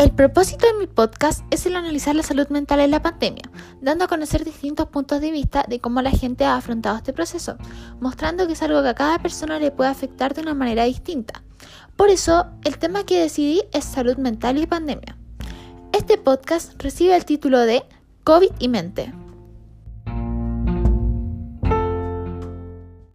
El propósito de mi podcast es el analizar la salud mental en la pandemia, dando a conocer distintos puntos de vista de cómo la gente ha afrontado este proceso, mostrando que es algo que a cada persona le puede afectar de una manera distinta. Por eso, el tema que decidí es salud mental y pandemia. Este podcast recibe el título de COVID y mente.